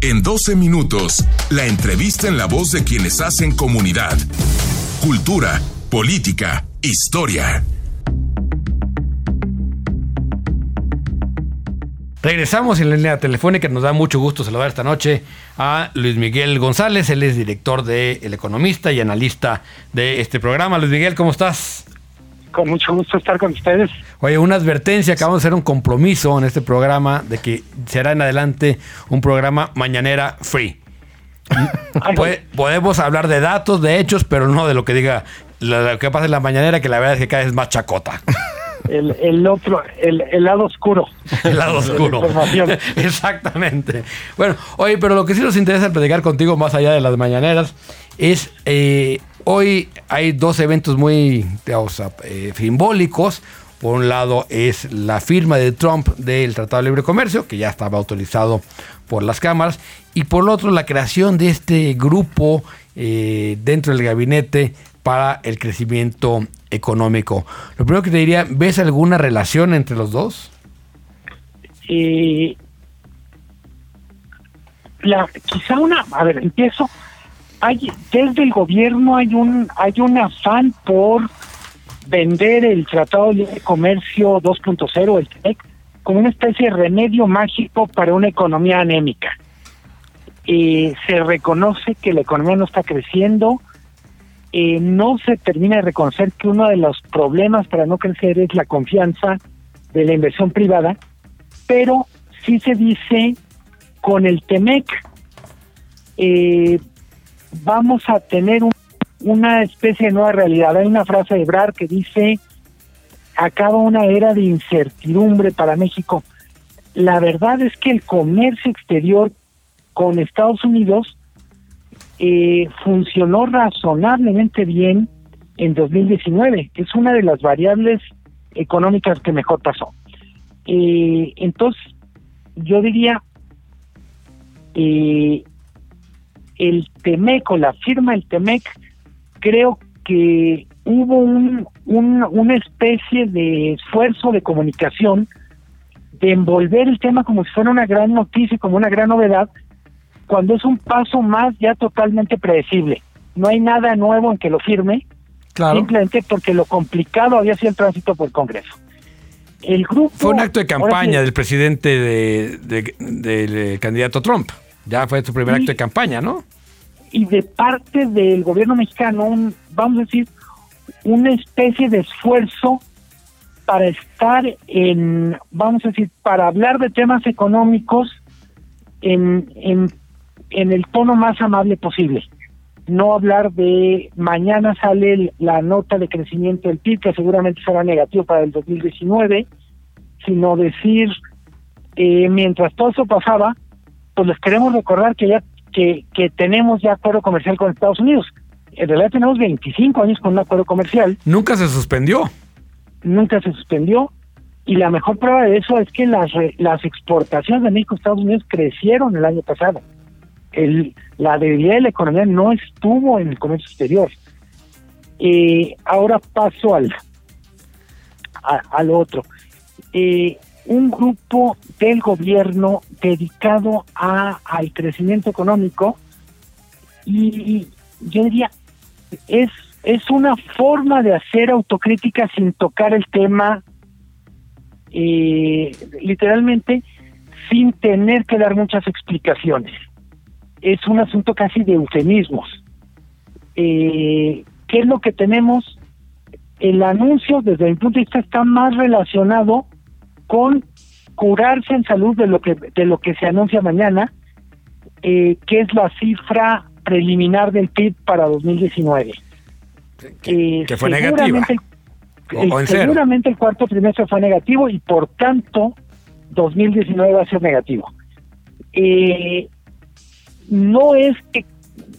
En 12 minutos, la entrevista en la voz de quienes hacen comunidad. Cultura, política, historia. Regresamos en la línea telefónica. Nos da mucho gusto saludar esta noche a Luis Miguel González. Él es director de El Economista y analista de este programa. Luis Miguel, ¿cómo estás? Con mucho gusto estar con ustedes. Oye, una advertencia, acabamos de hacer un compromiso en este programa de que será en adelante un programa mañanera free. podemos hablar de datos, de hechos, pero no de lo que diga lo que pasa en la mañanera, que la verdad es que cada vez es más chacota. El, otro, el, lado oscuro. El lado oscuro. Exactamente. Bueno, oye, pero lo que sí nos interesa platicar contigo, más allá de las mañaneras, es eh, hoy hay dos eventos muy eh, simbólicos. Por un lado es la firma de Trump del Tratado de Libre Comercio, que ya estaba autorizado por las cámaras, y por el otro la creación de este grupo eh, dentro del gabinete para el crecimiento económico. Lo primero que te diría, ¿ves alguna relación entre los dos? Eh, la, quizá una, a ver, empiezo. Hay, desde el gobierno hay un hay un afán por vender el Tratado de Comercio 2.0, el TEC, como una especie de remedio mágico para una economía anémica. Eh, se reconoce que la economía no está creciendo, eh, no se termina de reconocer que uno de los problemas para no crecer es la confianza de la inversión privada, pero sí se dice con el TEMEC eh, vamos a tener una especie de nueva realidad. Hay una frase de Brad que dice, acaba una era de incertidumbre para México. La verdad es que el comercio exterior con Estados Unidos eh, funcionó razonablemente bien en 2019, que es una de las variables económicas que mejor pasó. Eh, entonces, yo diría, eh, el TEMEC o la firma del TEMEC, creo que hubo un, una especie de esfuerzo de comunicación de envolver el tema como si fuera una gran noticia, como una gran novedad, cuando es un paso más ya totalmente predecible. No hay nada nuevo en que lo firme, simplemente porque lo complicado había sido el tránsito por el Congreso. El grupo fue un acto de campaña del presidente de, del candidato Trump. Ya fue su primer acto de campaña, ¿no? Y de parte del gobierno mexicano, un, vamos a decir, una especie de esfuerzo para estar en, vamos a decir, para hablar de temas económicos en, en en el tono más amable posible. No hablar de mañana sale la nota de crecimiento del PIB, que seguramente será negativo para el 2019, sino decir, eh, mientras todo eso pasaba, pues les queremos recordar que ya que, que tenemos ya acuerdo comercial con Estados Unidos. En realidad tenemos 25 años con un acuerdo comercial. Nunca se suspendió. Nunca se suspendió. Y la mejor prueba de eso es que las, las exportaciones de México a Estados Unidos crecieron el año pasado el, la debilidad de la economía no estuvo en el comercio exterior. Eh, ahora paso al, al otro. Eh, un grupo del gobierno dedicado a, al crecimiento económico y yo diría, es, es una forma de hacer autocrítica sin tocar el tema eh, literalmente sin tener que dar muchas explicaciones es un asunto casi de eufemismos. Eh, ¿Qué es lo que tenemos? El anuncio, desde mi punto de vista, está más relacionado con curarse en salud de lo que de lo que se anuncia mañana, eh, que es la cifra preliminar del PIB para 2019. Que, eh, fue negativa. seguramente el cuarto trimestre fue negativo y por tanto 2019 va a ser negativo. Eh, no es que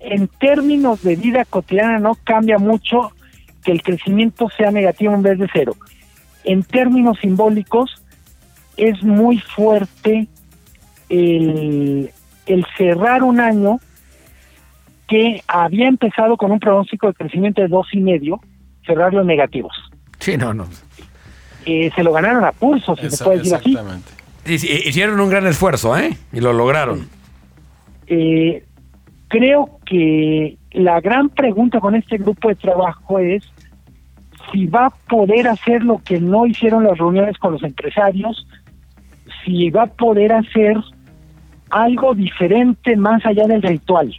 en términos de vida cotidiana no cambia mucho que el crecimiento sea negativo en vez de cero. En términos simbólicos es muy fuerte el, cerrar un año que había empezado con un pronóstico de crecimiento de dos y medio, cerrarlo en negativos. Sí, no, no. Eh, se lo ganaron a pulso, si se puede decir así. Hicieron un gran esfuerzo, ¿eh? Y lo lograron. Eh, creo que la gran pregunta con este grupo de trabajo es si va a poder hacer lo que no hicieron las reuniones con los empresarios, si va a poder hacer algo diferente más allá del ritual.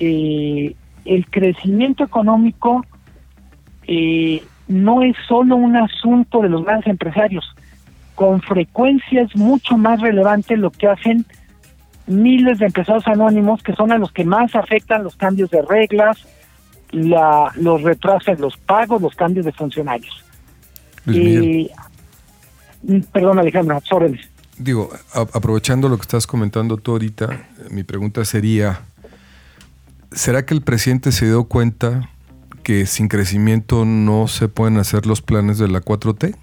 Eh, el crecimiento económico eh, no es solo un asunto de los grandes empresarios, con frecuencia es mucho más relevante lo que hacen miles de empresarios anónimos que son a los que más afectan los cambios de reglas, la, los retrasos los pagos, los cambios de funcionarios. y mm, perdón, Alejandro, órdenes. Digo, aprovechando lo que estás comentando tú ahorita, mi pregunta sería, ¿será que el presidente se dio cuenta que sin crecimiento no se pueden hacer los planes de la 4T?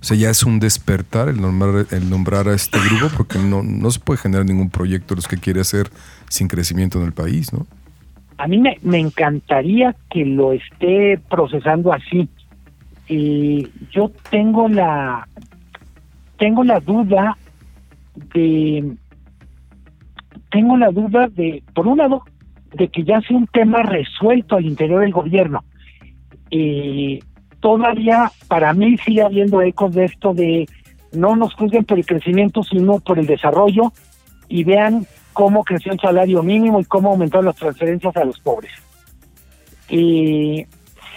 O sea, ya es un despertar el nombrar, el nombrar a este grupo porque no, no se puede generar ningún proyecto los que quiere hacer sin crecimiento en el país, ¿no? A mí me, me encantaría que lo esté procesando así. Y yo tengo la tengo la duda de tengo la duda de por un lado de que ya sea un tema resuelto al interior del gobierno. y todavía para mí sigue habiendo ecos de esto de no nos juzguen por el crecimiento, sino por el desarrollo y vean cómo creció el salario mínimo y cómo aumentaron las transferencias a los pobres. Y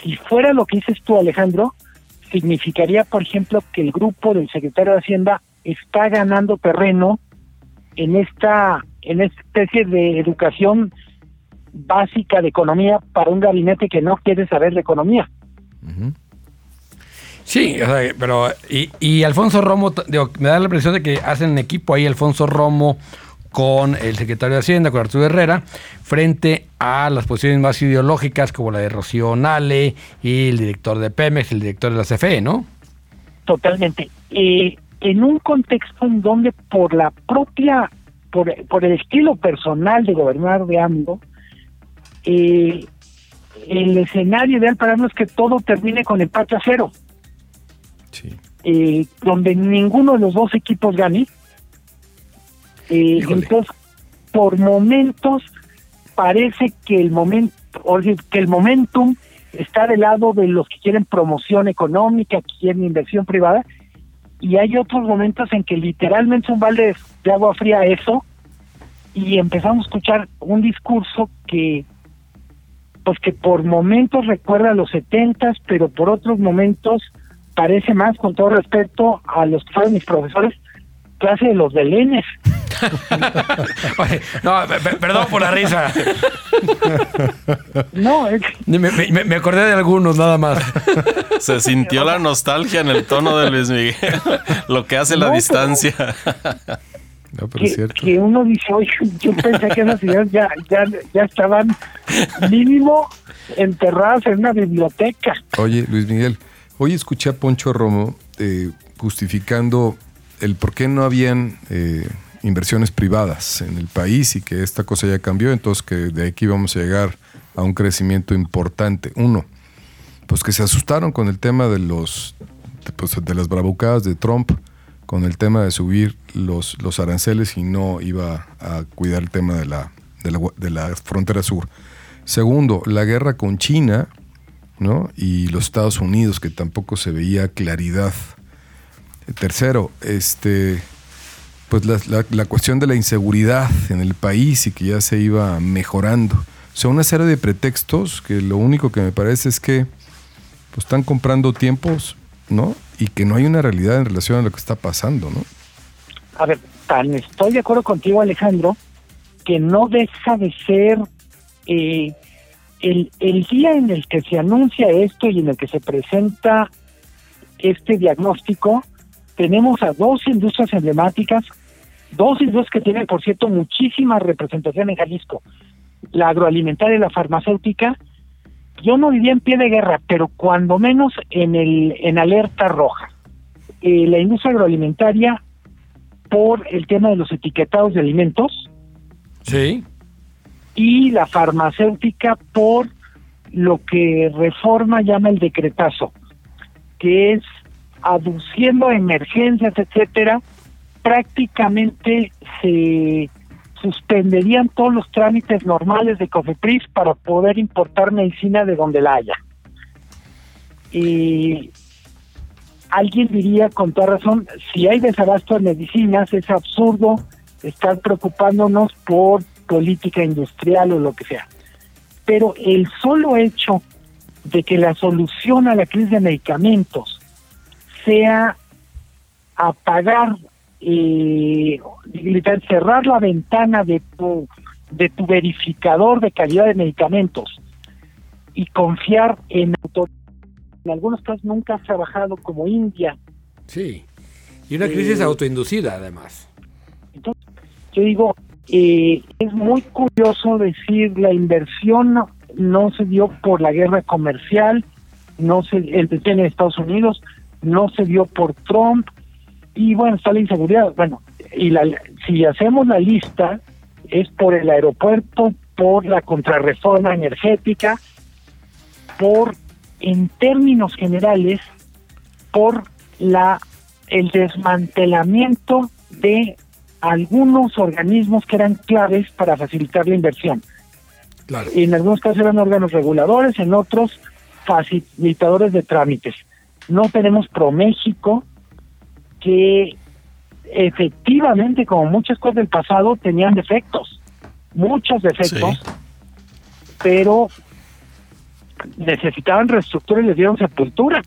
si fuera lo que dices tú, Alejandro, significaría, por ejemplo, que el grupo del secretario de Hacienda está ganando terreno en esta, en esta especie de educación básica de economía para un gabinete que no quiere saber de economía. Sí, pero y, y Alfonso Romo, me da la impresión de que hacen equipo ahí Alfonso Romo, con el secretario de Hacienda, con Arturo Herrera, frente a las posiciones más ideológicas como la de Rocío Nale y el director de Pemex, el director de la CFE, ¿no? Totalmente. Eh, en un contexto en donde por la propia, por, por el estilo personal de gobernar de AMLO, eh, el escenario ideal para mí es que todo termine con empate a cero. Sí. Eh, donde ninguno de los dos equipos gane eh, entonces, por momentos parece que el momento, que el momentum está del lado de los que quieren promoción económica, que quieren inversión privada, y hay otros momentos en que literalmente es un balde de agua fría eso, y empezamos a escuchar un discurso que pues que por momentos recuerda a los setentas, pero por otros momentos parece más, con todo respeto a los que fueron mis profesores, clase de los belenes. no, perdón por la risa. No, me, acordé de algunos nada más. Se sintió la nostalgia en el tono de Luis Miguel, lo que hace la distancia. No, pero que, cierto. que, uno dice, oye, yo pensé que esas ideas ya, ya, ya estaban mínimo enterradas en una biblioteca. Oye, Luis Miguel, hoy escuché a Poncho Romo eh, justificando el por qué no habían eh, inversiones privadas en el país y que esta cosa ya cambió, entonces que de aquí vamos a llegar a un crecimiento importante. Uno, pues que se asustaron con el tema de los de, pues, las bravucadas de Trump, con el tema de subir los, los aranceles y no iba a cuidar el tema de la, de la, de la frontera sur. Segundo, la guerra con China ¿no? y los Estados Unidos, que tampoco se veía claridad. Tercero, este, pues la, la, cuestión de la inseguridad en el país y que ya se iba mejorando. O sea, una serie de pretextos que lo único que me parece es que pues, están comprando tiempos, ¿no? Y que no hay una realidad en relación a lo que está pasando, ¿no? A ver, tan estoy de acuerdo contigo, Alejandro, que no deja de ser eh, el, el día en el que se anuncia esto y en el que se presenta este diagnóstico, tenemos a dos industrias emblemáticas Dos industrias que tienen, por cierto, muchísima representación en Jalisco. La agroalimentaria y la farmacéutica. Yo no vivía en pie de guerra, pero cuando menos en el en alerta roja. Eh, la industria agroalimentaria por el tema de los etiquetados de alimentos. Sí. Y la farmacéutica por lo que Reforma llama el decretazo, que es aduciendo emergencias, etcétera, prácticamente se suspenderían todos los trámites normales de COFEPRIS para poder importar medicina de donde la haya. Y alguien diría con toda razón, si hay desabasto de medicinas, es absurdo estar preocupándonos por política industrial o lo que sea. Pero el solo hecho de que la solución a la crisis de medicamentos sea apagar, eh, cerrar la ventana de tu, de tu verificador de calidad de medicamentos y confiar en En algunos casos nunca has trabajado como India. Sí, y una crisis eh, autoinducida además. Entonces, yo digo, eh, es muy curioso decir la inversión no, se dio por la guerra comercial, no se el en Estados Unidos, no se dio por Trump y bueno está la inseguridad. Bueno y la, si hacemos la lista es por el aeropuerto, por la contrarreforma energética, por en términos generales por la el desmantelamiento de algunos organismos que eran claves para facilitar la inversión. En algunos casos eran órganos reguladores, en otros facilitadores de trámites. No tenemos ProMéxico, que efectivamente, como muchas cosas del pasado, tenían defectos, muchos defectos, pero necesitaban reestructura y les dieron sepultura.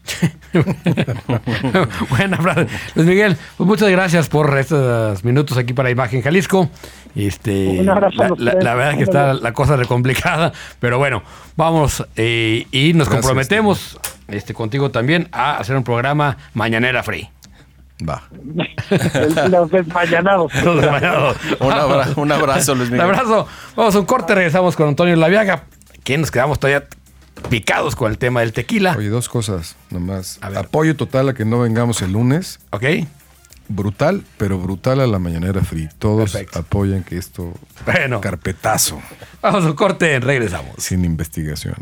Buena frase. Luis Miguel, pues muchas gracias por estos minutos aquí para Imagen Jalisco. Este, Un abrazo la, la, verdad es que está la cosa complicada, pero bueno, vamos eh, y nos comprometemos este, contigo también a hacer un programa Mañanera Free. Va. Los desmañanados. Los desmañanados. un, un abrazo, Luis Miguel. Un abrazo. Vamos a un corte, regresamos con Antonio Laviaga. Que nos quedamos todavía picados con el tema del tequila. Oye, dos cosas nomás. Apoyo total a que no vengamos el lunes. Ok. Brutal, pero brutal a la mañanera free. Todos apoyan que esto. Bueno. Carpetazo. Vamos a un corte, regresamos. Sin investigación.